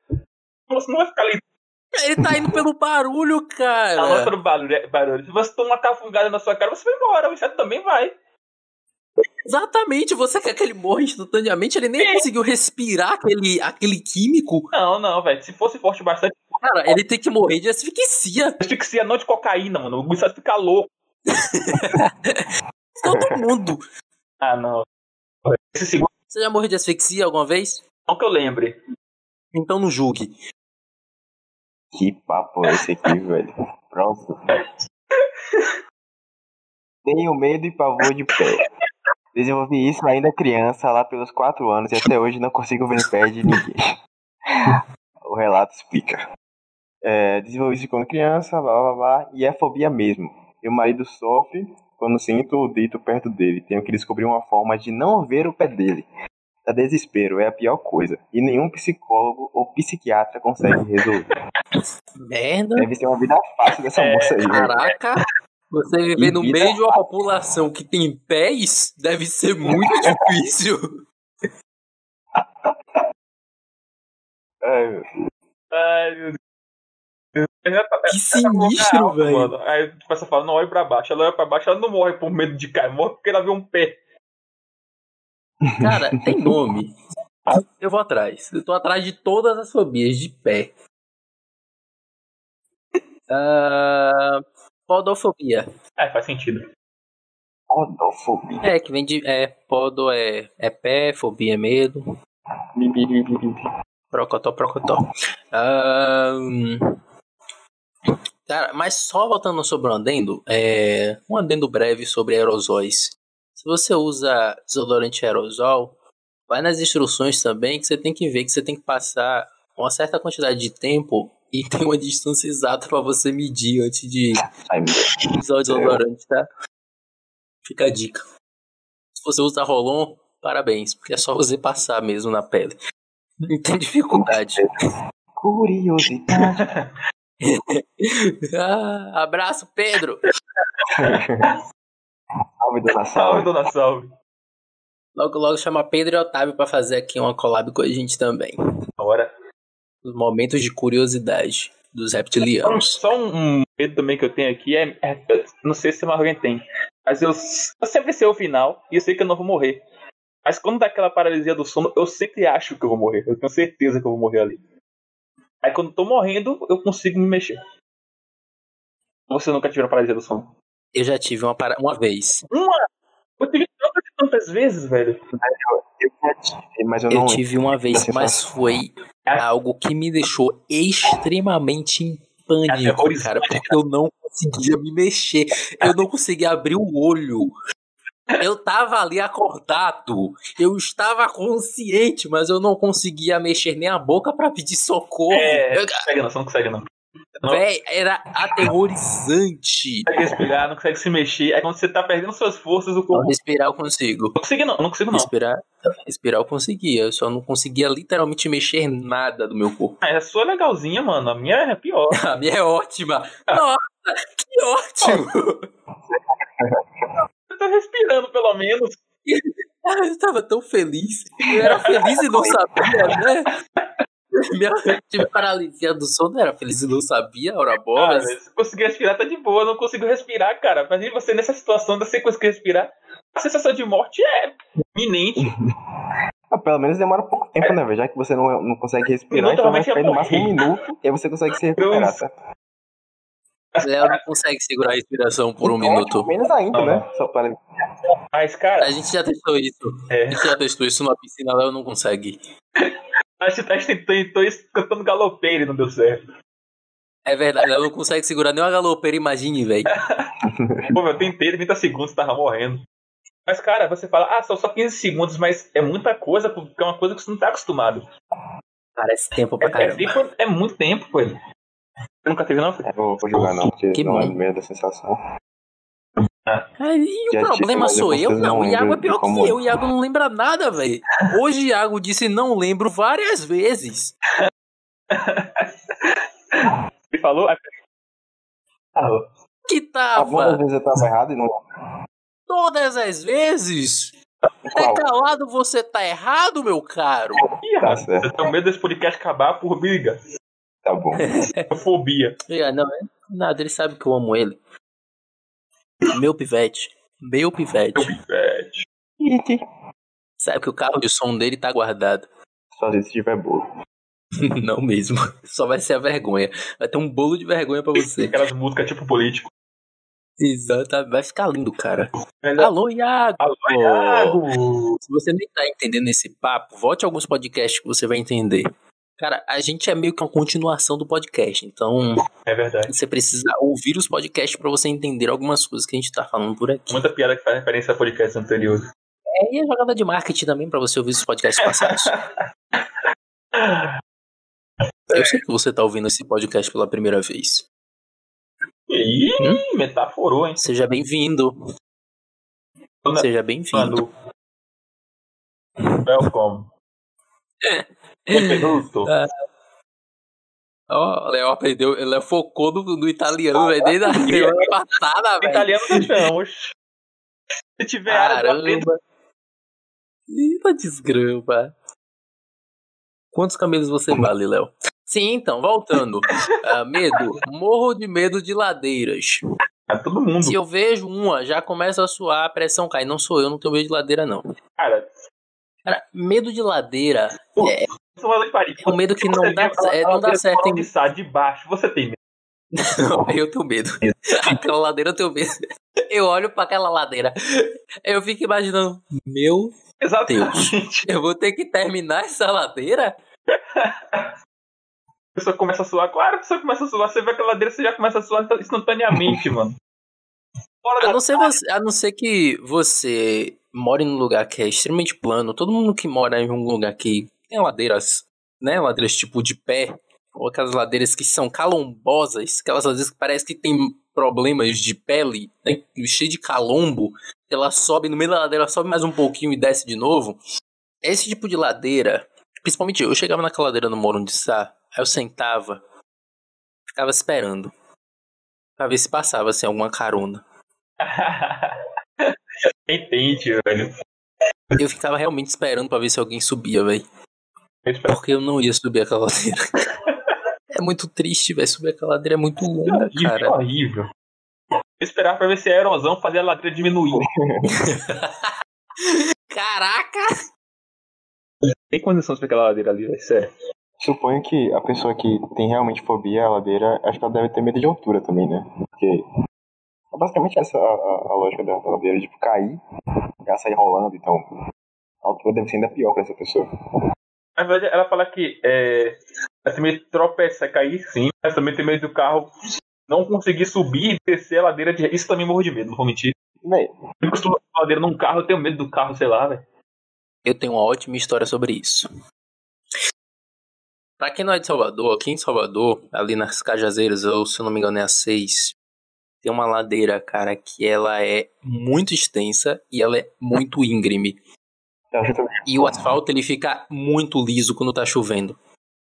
S2: Você não vai ficar ali.
S1: Ele tá indo pelo barulho,
S2: Não, não é
S1: cara.
S2: pelo barulho, barulho. Se você toma uma cafungada na sua cara, você vai embora. O inseto também vai.
S1: Exatamente, você quer que ele morra instantaneamente, ele nem conseguiu respirar aquele, aquele químico.
S2: Não, não, velho. Se fosse forte bastante,
S1: Cara, ele tem que morrer de asfixia.
S2: asfixia não de cocaína, mano. O inseto fica louco.
S1: Todo mundo.
S2: Ah, não. Segundo,
S1: Você já morreu de asfixia alguma vez?
S2: não que eu lembre.
S1: Então não julgue.
S3: Que papo é esse aqui, velho? Pronto. Tenho medo e pavor de pé. Desenvolvi isso ainda criança, lá pelos 4 anos, e até hoje não consigo ver em pé de ninguém. o relato explica. É, desenvolvi isso quando criança, blá blá blá, e é fobia mesmo. Meu marido sofre quando sinto o dito perto dele. Tenho que descobrir uma forma de não ver o pé dele. Dá desespero, é a pior coisa. E nenhum psicólogo ou psiquiatra consegue resolver.
S1: Merda.
S3: Deve ser uma vida fácil dessa moça aí.
S1: Caraca. Você viver no meio de uma população que tem pés deve ser muito difícil.
S3: Ai, meu
S2: Ai, meu Deus. Tá-
S1: Que
S2: tá a
S1: sinistro, velho.
S2: mano. Aí tipo, você fala, não olhe pra baixo. Ela olha pra baixo, ela não morre por medo de cair. Morre porque ela vê um pé.
S1: Cara, tem nome. Eu vou atrás. Eu tô atrás de todas as fobias de pé. Ah, podofobia.
S2: É, faz sentido.
S3: Podofobia.
S1: É, que vem de. É, podo é, é pé, fobia é medo. Procotó, procotó. Ahn, cara, mas só voltando sobre o adendo, é, um adendo breve sobre aerosóis. Se você usa desodorante aerosol, vai nas instruções também que você tem que ver que você tem que passar uma certa quantidade de tempo e tem uma distância exata pra você medir antes de
S3: Ai, meu Deus.
S1: usar o desodorante, tá? Fica a dica. Se você usa Rolon, parabéns, porque é só você passar mesmo na pele. Não tem dificuldade.
S3: Curiosidade.
S1: Ah, abraço, Pedro!
S3: Salve, dona
S2: Salve,
S3: Salve.
S2: dona Salve.
S1: Logo, logo chama Pedro e Otávio pra fazer aqui uma collab com a gente também.
S2: Agora.
S1: Os momentos de curiosidade dos reptilianos.
S2: Só um, um medo também que eu tenho aqui é. é- não sei se mais alguém tem. Mas eu, eu sempre sei o final e eu sei que eu não vou morrer. Mas quando dá aquela paralisia do sono, eu sempre acho que eu vou morrer. Eu tenho certeza que eu vou morrer ali. Aí quando eu tô morrendo, eu consigo me mexer. Você nunca tiveram paralisia do sono?
S1: Eu já tive uma, para... uma vez.
S2: Eu tive tantas, tantas vezes, velho.
S3: Eu já tive, mas eu
S1: Eu
S3: não
S1: tive uma vez, mas foi algo que me deixou extremamente em pânico,
S2: Aterrorizante.
S1: cara, porque eu não conseguia me mexer, eu não conseguia abrir o olho. Eu tava ali acordado, eu estava consciente, mas eu não conseguia mexer nem a boca pra pedir socorro.
S2: É,
S1: Eu-
S2: não consegue não, você não consegue não. Não
S1: Véi, era aterrorizante.
S2: consegue respirar, não consegue se mexer. Aí quando você tá perdendo suas forças, o
S1: Não,
S2: corpo.
S1: respirar eu consigo.
S2: Não consigo não, não consigo não.
S1: Respirar, respirar eu conseguia, eu só não conseguia literalmente mexer nada do meu corpo.
S2: Ah, a sua é legalzinha, mano. A minha é pior.
S1: A minha é ótima. Nossa, que ótimo!
S2: Eu tô respirando, pelo menos.
S1: Eu tava tão feliz. Eu era feliz e não sabia, né? Minha tive paralisia do sono, era feliz e não sabia, ora bola.
S2: Ah, se conseguir respirar, tá de boa. Eu não consigo respirar, cara. Imagina você nessa situação, você conseguir respirar. A sensação de morte é iminente.
S3: Ah, pelo menos demora pouco tempo, né, velho? Já que você não, não consegue respirar,
S2: Minuto,
S3: então vai
S2: realmente
S3: ficar
S2: é
S3: no máximo um minuto e aí você consegue se recuperar,
S2: Nossa.
S3: tá?
S1: Léo não consegue segurar a respiração por um
S3: Então,
S1: minuto.
S3: Menos ainda,
S2: Não,
S3: né? Só para...
S2: Mas, cara,
S1: A gente já testou isso.
S2: é.
S1: A gente já testou isso na piscina, Léo não consegue.
S2: A gente tentou isso cantando galopeiro e não deu certo.
S1: É verdade, Léo não consegue segurar nem uma galopeira, imagine, velho.
S2: Pô, eu tentei 30 segundos, tava morrendo. Mas, cara, você fala, ah, são só 15 segundos, mas é muita coisa, porque é uma coisa que você não tá acostumado.
S1: Parece tempo
S2: É,
S1: pra
S2: é,
S1: caramba.
S2: tempo- é muito tempo, pô. Você nunca teve, não?
S3: É, vou, vou jogar não, porque
S1: Que
S3: não é
S1: bom.
S3: no meio da sensação.
S1: Ah, e
S3: Já
S1: o
S3: tive,
S1: problema sou
S3: eu
S1: Não, o Iago é pior que
S3: é.
S1: eu. O Iago não lembra nada, velho. Hoje Iago disse não lembro várias vezes.
S2: Ele falou? Ah, falou.
S1: Que
S3: Algumas
S1: tava
S3: vezes eu tava errado e não...
S1: todas as vezes. Até calado você tá errado, meu caro.
S3: Tá certo.
S2: eu tenho medo desse podcast acabar por briga.
S3: Tá bom.
S2: Por fobia.
S1: Ah, Não, é nada, ele sabe que eu amo ele. Meu pivete. Meu pivete.
S2: É,
S1: Sabe que o carro de som dele tá guardado.
S3: Só se tiver bolo.
S1: Não mesmo. Só vai ser a vergonha. Vai ter um bolo de vergonha pra você.
S2: aquelas músicas tipo político.
S1: Exato. Vai ficar lindo, cara. Alô, Iago!
S2: Alô, Iago!
S1: Se você nem tá entendendo esse papo, volte a alguns podcasts que você vai entender. Cara, a gente é meio que uma continuação do podcast, então
S2: É verdade.
S1: você precisa ouvir os podcasts pra você entender algumas coisas que a gente tá falando por aqui.
S2: Muita piada que faz referência a podcasts anteriores.
S1: É, e a jogada de marketing também pra você ouvir os podcasts passados. Eu sei que você tá ouvindo esse podcast pela primeira vez.
S2: Ih,
S1: Hum?
S2: metaforou, hein?
S1: Seja bem-vindo.
S2: Dona-
S1: Seja bem-vindo.
S2: Manu. Welcome. Benvenuto.
S1: Ó, o Léo aprendeu, Léo focou no, no italiano, velho, desde a semana passada, velho.
S2: italiano estamos. Se tiver.
S1: Caramba. Eita desgrama. Quantos camelos você vale, Léo? Sim, então, voltando. Ah, medo. Morro de medo de ladeiras.
S2: Ah, todo mundo.
S1: Se eu vejo uma, já começa a suar, a pressão cai. Não sou eu, não tenho medo de ladeira, não.
S2: Cara,
S1: Cara, medo de ladeira é,
S2: vai parir.
S1: é um medo que não dá, é, não dá certo em
S2: de baixo, você tem medo.
S1: Não, eu tenho medo. Aquela ladeira eu tenho medo. Eu olho pra aquela ladeira. Eu fico imaginando, meu,
S2: Exatamente.
S1: eu vou ter que terminar essa ladeira?
S2: A pessoa começa a suar. Claro, a pessoa começa a suar. Você vê aquela ladeira, você já começa a suar instantaneamente, mano. Fora
S1: A não ser, você, a não ser que você more num lugar que é extremamente plano. Todo mundo que mora em um lugar que tem ladeiras, né? Ladeiras tipo de pé. Ou aquelas ladeiras que são calombosas. Aquelas ladeiras que parece que tem problemas de pele, né? cheio de calombo. Ela sobe no meio da ladeira, sobe mais um pouquinho e desce de novo. Esse tipo de ladeira, principalmente eu, eu chegava naquela ladeira no Sá, aí eu sentava, ficava esperando. Pra ver se passava assim, alguma carona.
S2: Entende, velho.
S1: Eu ficava realmente esperando pra ver se alguém subia, velho. Porque eu não ia subir aquela ladeira. É muito triste, velho. Subir aquela ladeira é muito longa,
S2: horrível,
S1: cara.
S2: horrível. Eu esperava pra ver se a erosão fazia a ladeira diminuir.
S1: Caraca!
S2: Tem condição de ver aquela ladeira ali, velho. Sério.
S3: Suponho que a pessoa que tem realmente fobia à ladeira, acho que ela deve ter medo de altura também, né? Porque é basicamente essa a, a- a lógica da, ladeira, tipo, cair, ela sair rolando, então a altura deve ser ainda pior pra essa pessoa.
S2: Na verdade, ela fala que é, ela tropeçar, cair sim, mas também tem medo do carro não conseguir subir e descer a ladeira de. Isso também morro de medo, não vou mentir.
S3: Véi,
S2: Eu costumo a ladeira num carro, eu tenho medo do carro, sei lá, velho.
S1: Eu tenho uma ótima história sobre isso. Pra quem não é de Salvador, aqui em Salvador, ali nas Cajazeiras, ou se eu não me engano é a 6, tem uma ladeira, cara, que ela é muito extensa e ela é muito íngreme.
S3: tô-
S1: E o asfalto ele fica muito liso quando tá chovendo.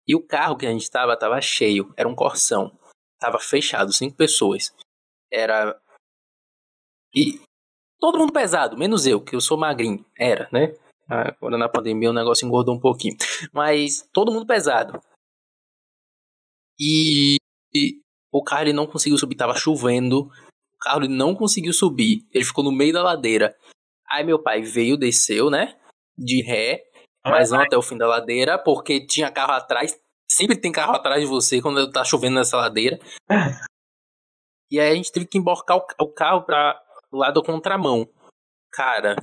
S1: E o carro que a gente tava tava cheio, era um Corsão. Tava fechado, cinco pessoas. Era e todo mundo pesado, menos eu, que eu sou magrinho. Era, né? Agora na pandemia o negócio engordou um pouquinho. Mas todo mundo pesado. E, e o carro ele não conseguiu subir, tava chovendo. O carro ele não conseguiu subir. Ele ficou no meio da ladeira. Aí meu pai veio, desceu, né? De ré, mas não até o fim da ladeira, porque tinha carro atrás. Sempre tem carro atrás de você quando tá chovendo nessa ladeira. E aí a gente teve que emborcar o, ca- o carro pra lado contramão. Cara,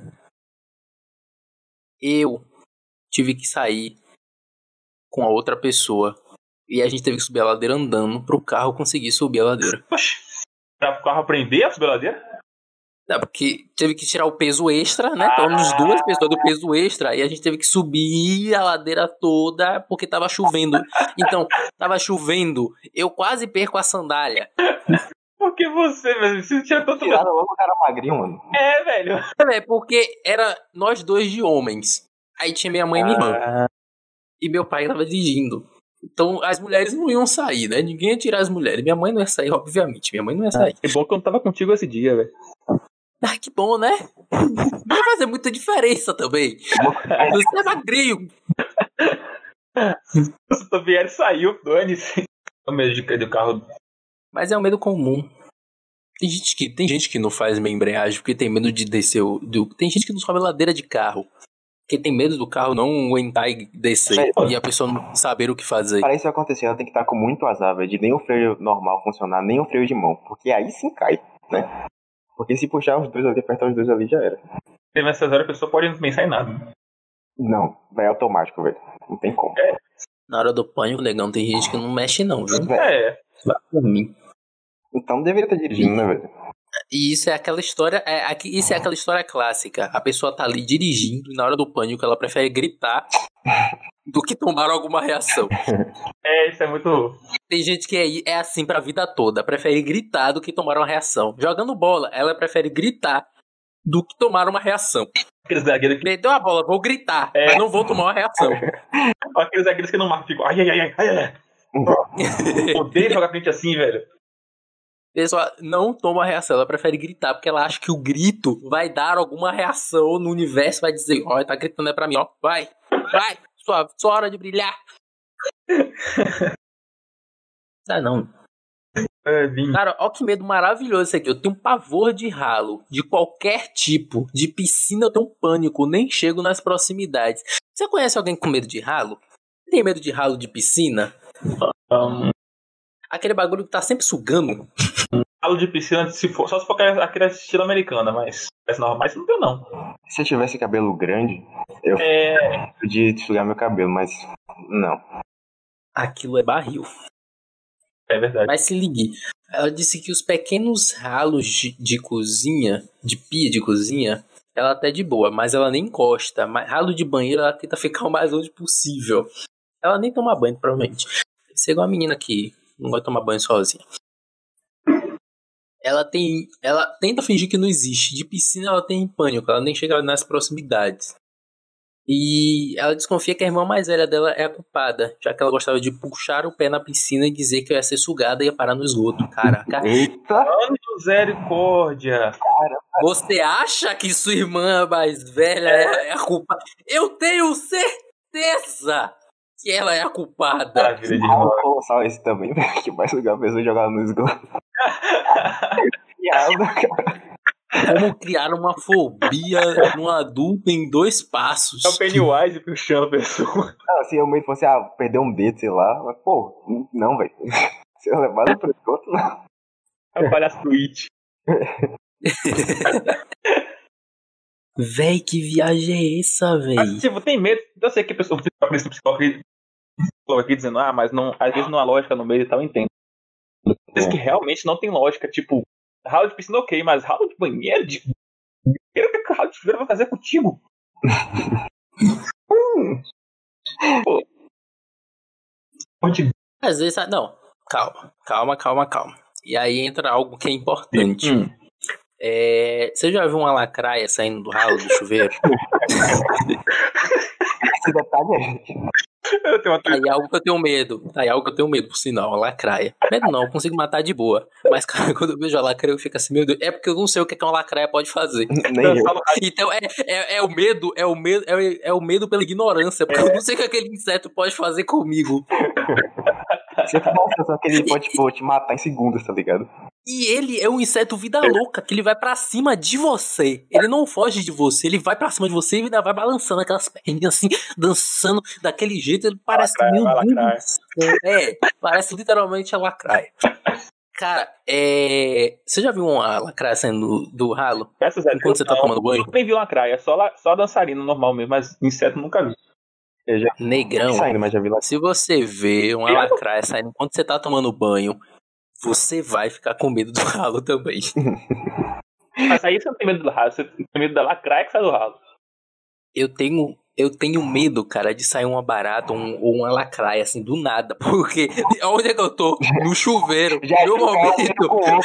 S1: eu tive que sair com a outra pessoa. E a gente teve que subir a ladeira andando pro carro conseguir subir a ladeira.
S2: Oxi. Pra o carro aprender a subir a ladeira?
S1: Não, porque teve que tirar o peso extra, né? Estávamos duas pessoas do peso extra. E a gente teve que subir a ladeira toda porque tava chovendo. Então, tava chovendo. Eu quase perco a sandália.
S2: Porque você, velho, você tinha tanto.
S3: Tiraram logo o cara magrinho, mano.
S2: É, velho.
S1: É, porque era nós dois de homens. Aí tinha minha mãe e minha irmã.
S2: Ah,
S1: E meu pai tava dirigindo. Então as mulheres não iam sair, né? Ninguém ia tirar as mulheres. Minha mãe não ia sair, obviamente. Minha mãe não ia sair.
S2: que bom que eu não tava contigo esse dia, velho.
S1: Ah, que bom, né? Não vai fazer muita diferença também. Você é magrinho.
S2: O Tobieri saiu, dane-se. O medo de cair do carro.
S1: Mas é um medo comum. Tem gente que, tem gente que não faz meia embreagem porque tem medo de descer. O, do, tem gente que não sobe ladeira de carro. Porque tem medo do carro não aguentar e descer. E a pessoa não saber o que fazer.
S3: Para isso acontecer, ela tem que estar com muito azar, velho, de nem o freio normal funcionar, nem o freio de mão. Porque aí sim cai, né? Porque se puxar os dois ali, apertar os dois ali, já era.
S2: Teve essas horas a pessoa pode não pensar em nada.
S3: Não, vai automático, velho. Não tem como.
S1: Na hora do pânico, negão, tem gente que não mexe não, viu?
S2: É.
S1: Vai por mim.
S3: Então deveria estar dirigindo, né, velho?
S1: E isso é aquela história, é, aqui, isso é aquela história clássica. A pessoa tá ali dirigindo e na hora do pânico ela prefere gritar do que tomar alguma reação.
S2: É, isso é muito.
S1: Tem gente que é, é assim pra vida toda, prefere gritar do que tomar uma reação. Jogando bola, ela prefere gritar do que tomar uma reação.
S2: Aqueles zagueiros que.
S1: Perdeu a bola, vou gritar,
S2: É.
S1: mas não vou tomar uma reação.
S2: Aqueles zagueiros que não marcam, ficam. Ai, ai, ai, ai, ai, ai. Odeio jogar frente assim, velho.
S1: Pessoa não toma reação, ela prefere gritar, porque ela acha que o grito vai dar alguma reação no universo, vai dizer, ó, tá gritando é pra mim, ó, vai, vai, sua, sua hora de brilhar. Ah, não.
S2: É.
S1: Cara, ó que medo maravilhoso esse aqui. Eu tenho um pavor de ralo, de qualquer tipo. De piscina eu tenho um pânico, nem chego nas proximidades. Você conhece alguém com medo de ralo? Tem medo de ralo de piscina?
S2: Um,
S1: Aquele bagulho que tá sempre sugando.
S2: Ralo de piscina, se for, só se for aquela estilo americana, mas. Mas normal, mas não tem, não.
S3: Se eu tivesse cabelo grande, eu
S2: É.
S3: podia desligar meu cabelo, mas não.
S1: Aquilo é barril.
S2: É verdade.
S1: Mas se ligue, ela disse que os pequenos ralos de, de cozinha, de pia de cozinha, ela até de boa, mas ela nem encosta. Mas ralo de banheiro ela tenta ficar o mais longe possível. Ela nem toma banho, provavelmente. Deve ser igual a menina que não vai tomar banho sozinha. Ela tem. Ela tenta fingir que não existe. De piscina ela tem pânico, ela nem chega nas proximidades. E ela desconfia que a irmã mais velha dela é a culpada, já que ela gostava de puxar o pé na piscina e dizer que eu ia ser sugada e ia parar no esgoto. Caraca.
S3: Eita!
S2: Misericórdia.
S1: Você acha que sua irmã mais velha é, é a culpada? Eu tenho certeza que ela é a culpada.
S2: Maravilha de irmão.
S3: Colossal esse também, velho, que vai sugar a pessoa e jogar no esgoto.
S1: Como criar uma fobia num adulto em dois passos?
S2: É o Pennywise puxando a pessoa.
S3: Não, se eu meio fosse, ah, perder um dedo, sei lá, mas, pô, não, velho. Se eu levar no pro esgoto, não.
S2: É o palhaço do It.
S1: Véi, que viagem é essa, véi?
S2: Mas, tipo, tem medo. Eu sei que a pessoa fica com esse psicólogo aqui, psicólogo aqui dizendo, ah, mas não, às vezes não há lógica no meio e tal, eu entendo. Mas que realmente não tem lógica, tipo, ralo de piscina ok, mas ralo de banheiro, de. O que que o ralo de chuveiro vai fazer contigo? hum. Pô. Pode.
S1: Às vezes, ah, não, calma, calma, calma, calma. E aí entra algo que é importante.
S2: Hum.
S1: É, você já viu uma lacraia saindo do ralo do chuveiro?
S3: Esse detalhe é.
S2: Eu tenho uma
S1: Tá aí algo que eu tenho medo. Tá aí algo que eu tenho medo, por sinal, uma lacraia. Medo não, eu consigo matar de boa. Mas, cara, quando eu vejo a lacraia, eu fico assim, meu Deus. É porque eu não sei o que é que uma lacraia pode fazer.
S3: Nem eu.
S1: Então, é, é, é o medo, é o medo, é, o- é o medo pela ignorância. Porque eu não sei o que aquele inseto pode fazer comigo.
S3: Você tem uma sensação que ele pode, tipo, te matar em segundos, tá ligado?
S1: E ele é um inseto vida louca, que ele vai pra cima de você. Ele não foge de você, ele vai pra cima de você e ainda vai balançando aquelas perninhas assim, dançando daquele jeito. Ele parece
S2: Lacraia, lacraia.
S1: céu. É, parece literalmente a lacraia. Cara, é. Você já viu uma lacraia saindo do, do ralo?
S2: Peças é
S1: Enquanto você tá
S2: não,
S1: tomando banho?
S2: Nunca nem vi uma craia, só, la- só dançarina normal mesmo, mas inseto nunca vi.
S3: Eu já
S1: Negrão.
S3: saindo, mas já vi.
S1: Se você vê uma lacraia saindo enquanto você tá tomando banho, você vai ficar com medo do ralo também.
S2: Mas aí você não tem medo do ralo, você tem medo da lacraia que sai do ralo.
S1: Eu tenho, eu tenho medo, cara, de sair uma barata um- ou uma lacraia, assim, do nada. Porque onde é que eu tô? No chuveiro.
S3: Já
S1: no
S3: um
S1: momento.
S3: outro.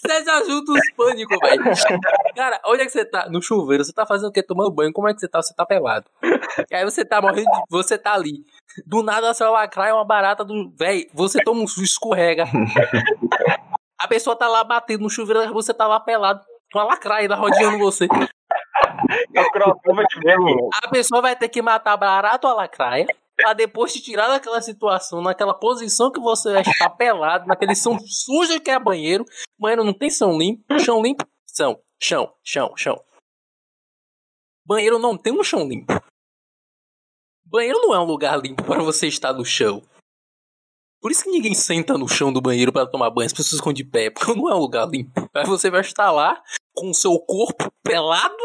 S1: você já junta os pânicos, velho. Cara, onde é que você tá? No chuveiro. Você tá fazendo o quê? Tomando banho. Como é que você tá? Você tá pelado. E aí você tá morrendo de... Você tá ali. Do nada, sua lacraia é uma barata do... Véi, você toma um susto, escorrega. A pessoa tá lá batendo no chuveiro, você tá lá pelado. Com a lacraia rodeando você.
S2: É.
S1: A pessoa vai ter que matar barato a lacraia pra depois te tirar daquela situação, naquela posição que você vai estar pelado, naquele som sujo que é banheiro. Banheiro não tem chão limpo, chão limpo, chão, chão, chão, chão. Banheiro não tem um chão limpo. Banheiro não é um lugar limpo para você estar no chão. Por isso que ninguém senta no chão do banheiro para tomar banho, as pessoas ficam de pé, porque não é um lugar limpo. Aí você vai estar lá com o seu corpo pelado,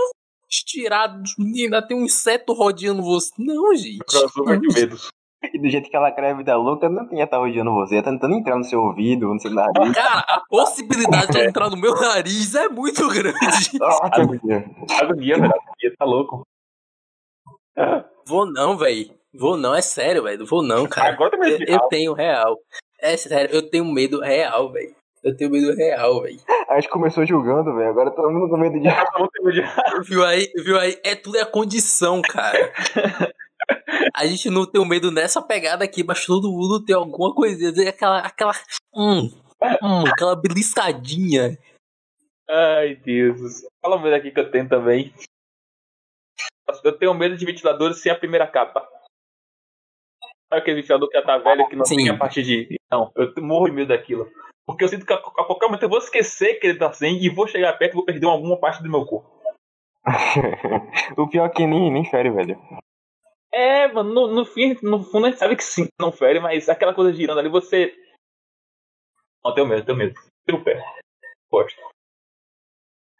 S1: estirado, ainda tem um inseto rodeando você. Não, gente.
S2: Crossover de medos.
S3: E do jeito que ela grávida louca, não tinha estar rodeando você, tá tentando entrar no seu ouvido, no seu nariz.
S1: Cara, a possibilidade de entrar no meu nariz é muito grande.
S3: Nossa, agonia.
S2: Agonia, velho. Tá louco.
S1: Vou não, velho. Vou não, é sério, velho. Vou não, cara.
S2: Agora tá meio
S1: Eu, eu tenho real. É sério, eu tenho medo real, velho. Eu tenho medo real, velho.
S3: A gente começou julgando, velho, agora todo mundo com medo de...
S1: Viu aí, viu aí? É tudo é a condição, cara. A gente não tem o medo nessa pegada aqui, mas todo mundo tem alguma coisinha. Aquela. aquela. Hum, hum, aquela beliscadinha.
S2: Ai, Deus. Fala um medo aqui que eu tenho também. Eu tenho medo de ventiladores sem a primeira capa. Sabe aquele ventilador que já tá velho, que não
S1: Sim.
S2: tem a parte de. Não, eu morro de medo daquilo. Porque eu sinto que a, a qualquer momento eu vou esquecer que ele tá sem e vou chegar perto e vou perder alguma parte do meu corpo.
S3: o pior é que nem, nem fere, velho.
S2: É, mano, no, no fim, no fundo a gente sabe que sim, não fere, mas aquela coisa girando ali, você. Não, tenho medo, tenho medo. Tira o pé. Gosto.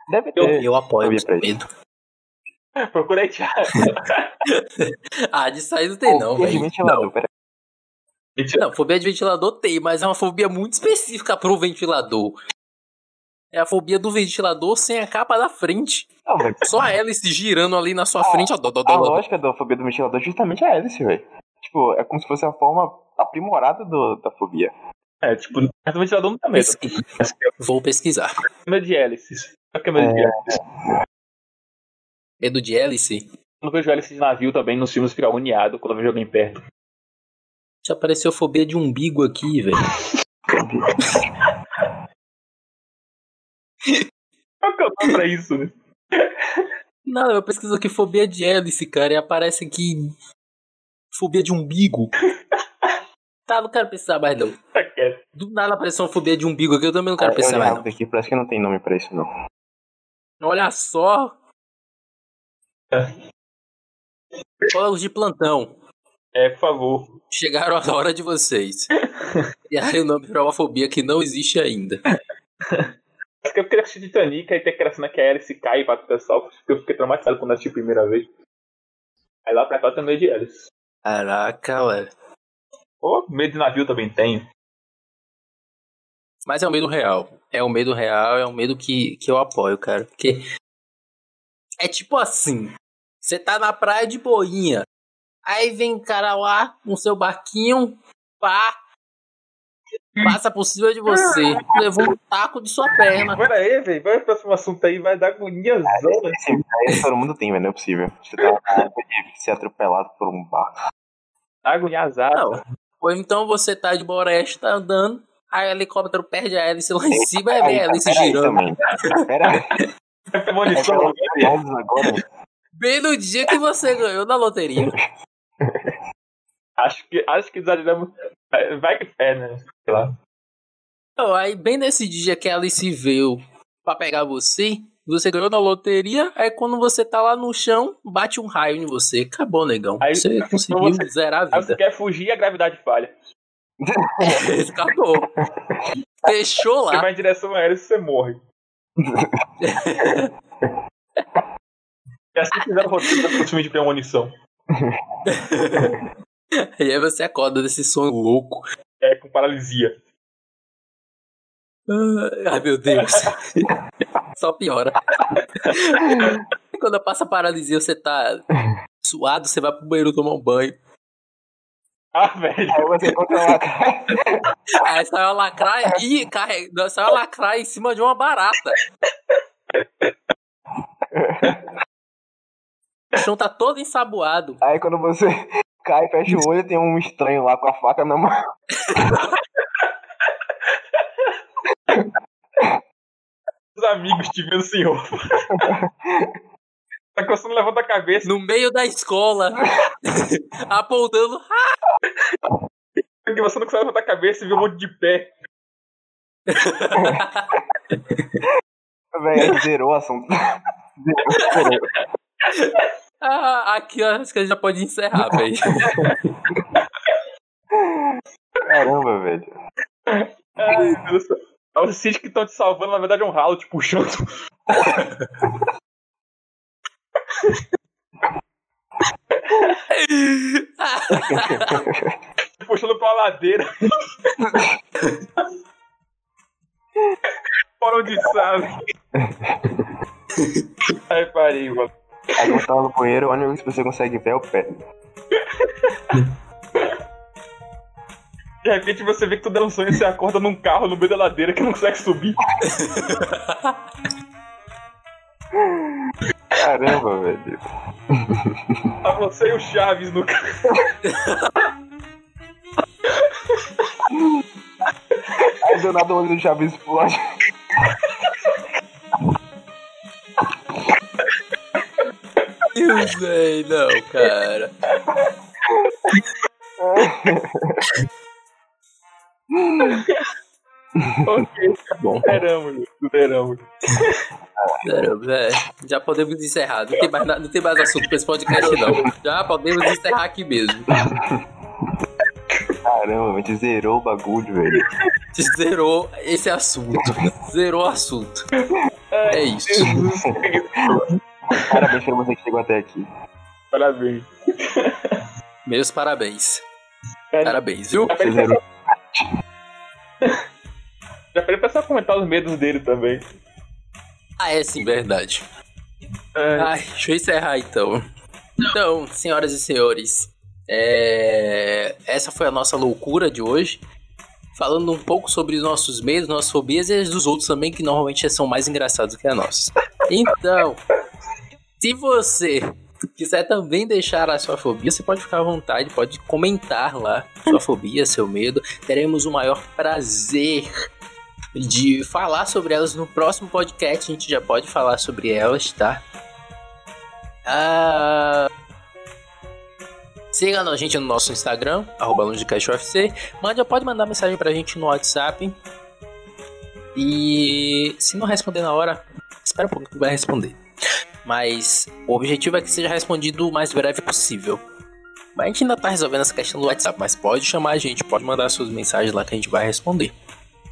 S3: Deve
S2: Eu-
S3: ter.
S1: Eu apoio
S3: Sabia
S1: esse
S3: pra
S2: Procurei Thiago.
S1: Ah, de sair não tem, não,
S3: Fobia de
S1: velho.
S3: ventilador,
S1: Não. Não, fobia de ventilador tem, mas é uma fobia muito específica pro ventilador. É a fobia do ventilador sem a capa da frente.
S3: Não, velho.
S1: Só a hélice girando ali na sua frente. Ó, dó, dó,
S3: A lógica da fobia do ventilador é justamente a hélice, velho. Tipo, é como se fosse a forma aprimorada do, da fobia.
S2: É, tipo, mas o ventilador não tá medo. Mas que
S1: Vou pesquisar.
S2: medo de hélices. É medo de
S3: É.
S2: hélices?
S1: Medo de hélice?
S2: Quando eu vejo hélice de navio também nos filmes fica agoniado quando eu vejo alguém perto.
S1: Já apareceu fobia de umbigo aqui, velho.
S2: Qual que tô pra isso, né?
S1: Não, eu pesquiso aqui fobia de hélice, cara, e aparece aqui fobia de umbigo. Tá, não quero pensar mais não.
S2: Tá.
S1: Do nada apareceu uma fobia de umbigo aqui, eu também não quero
S3: eu
S1: pensar mais não.
S3: aqui, parece que não tem nome pra isso, não.
S1: Olha só. Jogos de plantão.
S2: É, por favor.
S1: Chegaram a hora de vocês. E aí o nome pra uma fobia que não existe ainda.
S2: Acho que eu queria assistir Titanic e tem aquela cena que a hélice cai e bate o pessoal. porque Eu fiquei traumatizado quando assisti a primeira vez. Aí lá pra cá eu tenho medo de hélice.
S1: Caraca, velho.
S2: Ou medo de navio também tenho.
S1: Mas é um medo real. É um medo real, é um medo que, que eu apoio, cara. Porque é tipo assim: você tá na praia de boinha. Aí vem um cara lá com seu barquinho, pá, passa por cima de você, levou um taco de sua perna.
S2: Pera aí, velho. Vai pro próximo assunto aí, vai dar agoniazão.
S3: Esse medo aí todo mundo tem, velho, não é possível. Você tá de ser atropelado por um barco.
S2: Agoniazado.
S1: Ou então você tá de boreste, tá andando, aí o helicóptero perde a hélice lá em cima e vem a hélice
S3: pera aí
S1: girando.
S3: também. Pera aí.
S2: É
S3: É
S2: premonição.
S3: pelo menos agora.
S1: Bem no dia que você ganhou na loteria.
S2: Acho que, acho que exageramos. Vai que é, né? Sei lá.
S1: Então, aí bem nesse dia que a Alice veio pra pegar você, você ganhou na loteria, aí quando você tá lá no chão, bate um raio em você. Acabou, negão.
S2: Aí-
S1: você conseguiu
S2: você-
S1: zerar a
S2: Aí você
S1: vida.
S2: quer fugir a gravidade falha.
S1: Acabou. Fechou
S2: Você
S1: lá.
S2: vai em direção a hélice e você morre. E assim fizeram o roteiro do filme de premonição.
S1: E aí você acorda desse sonho louco.
S2: É, com paralisia.
S1: Ai, meu Deus. Só piora. Quando passa a paralisia, você tá suado, você vai pro banheiro tomar um banho.
S2: Ah, velho.
S3: Aí você encontra lá.
S1: Aí sai uma lacraia e carrega, sai uma lacraia em cima de uma barata. O chão tá todo ensaboado.
S3: Aí quando você cai, fecha o olho, tem um estranho lá com a faca na mão.
S2: Os amigos te vendo sem roupa. Tá começando a levantar a cabeça.
S1: No meio da escola. apontando.
S2: Porque você não consegue levantar a cabeça e vê um monte de pé.
S3: Velho, zerou o assunto. Zerou, zerou.
S1: Ah, aqui ó, acho que a gente já pode encerrar, velho.
S3: Caramba, velho.
S2: Ai, meu Deus. É os Cid que estão te salvando, na verdade é um ralo te puxando. Puxando pra ladeira. Fora de sabe. Aí parei, mano.
S3: Aí quando tava no banheiro, onde você consegue ver é o pé.
S2: De repente você vê que tu sonho e você acorda num carro no meio da ladeira que não consegue subir.
S3: Caramba, velho.
S2: Tá você e o Chaves no carro.
S3: Aí do nada o olho do Chaves explode.
S1: Eu sei, não, cara.
S2: ok,
S1: Bom,
S2: superamos, superamos.
S1: caramba, é, já podemos encerrar. Não tem, mais, não tem mais assunto pra esse podcast, não. Já podemos encerrar aqui mesmo.
S3: Caramba, a gente zerou o bagulho, velho.
S1: Zerou esse assunto. Zerou o assunto. É isso.
S3: Parabéns pra você que chegou até aqui.
S2: Parabéns.
S1: Meus parabéns.
S2: Cara,
S1: Parabéns, viu?
S2: Já pedi
S3: zerou.
S2: já pedi pra só comentar os medos dele também.
S1: Ah, é sim, verdade.
S2: É,
S1: Ai, deixa eu encerrar então. Então, senhoras e senhores, é, essa foi a nossa loucura de hoje. Falando um pouco sobre os nossos medos, nossas fobias e as dos outros também, que normalmente são mais engraçados que a nossa. Então, se você quiser também deixar a sua fobia, você pode ficar à vontade, pode comentar lá sua fobia, seu medo. Teremos o maior prazer de falar sobre elas no próximo podcast. A gente já pode falar sobre elas, tá? Ah, Siga a gente no nosso Instagram, arroba LongeCastUFC. Mande, pode mandar mensagem pra gente no WhatsApp. E se não responder na hora, espera um pouco que vai responder. Mas o objetivo é que seja respondido o mais breve possível. Mas a gente ainda tá resolvendo essa questão do WhatsApp, mas pode chamar a gente, pode mandar suas mensagens lá que a gente vai responder.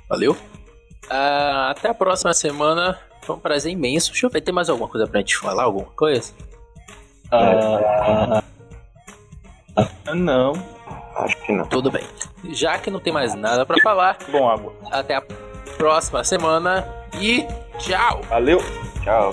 S1: Valeu? Ah, até a próxima semana. Foi um prazer imenso. Deixa eu ver, tem mais alguma coisa pra gente falar? Alguma coisa?
S2: Ah, não.
S3: Acho que não.
S1: Tudo bem. Já que não tem mais nada pra falar,
S2: Bom, água.
S1: até a próxima semana e tchau!
S2: Valeu.
S3: Tchau.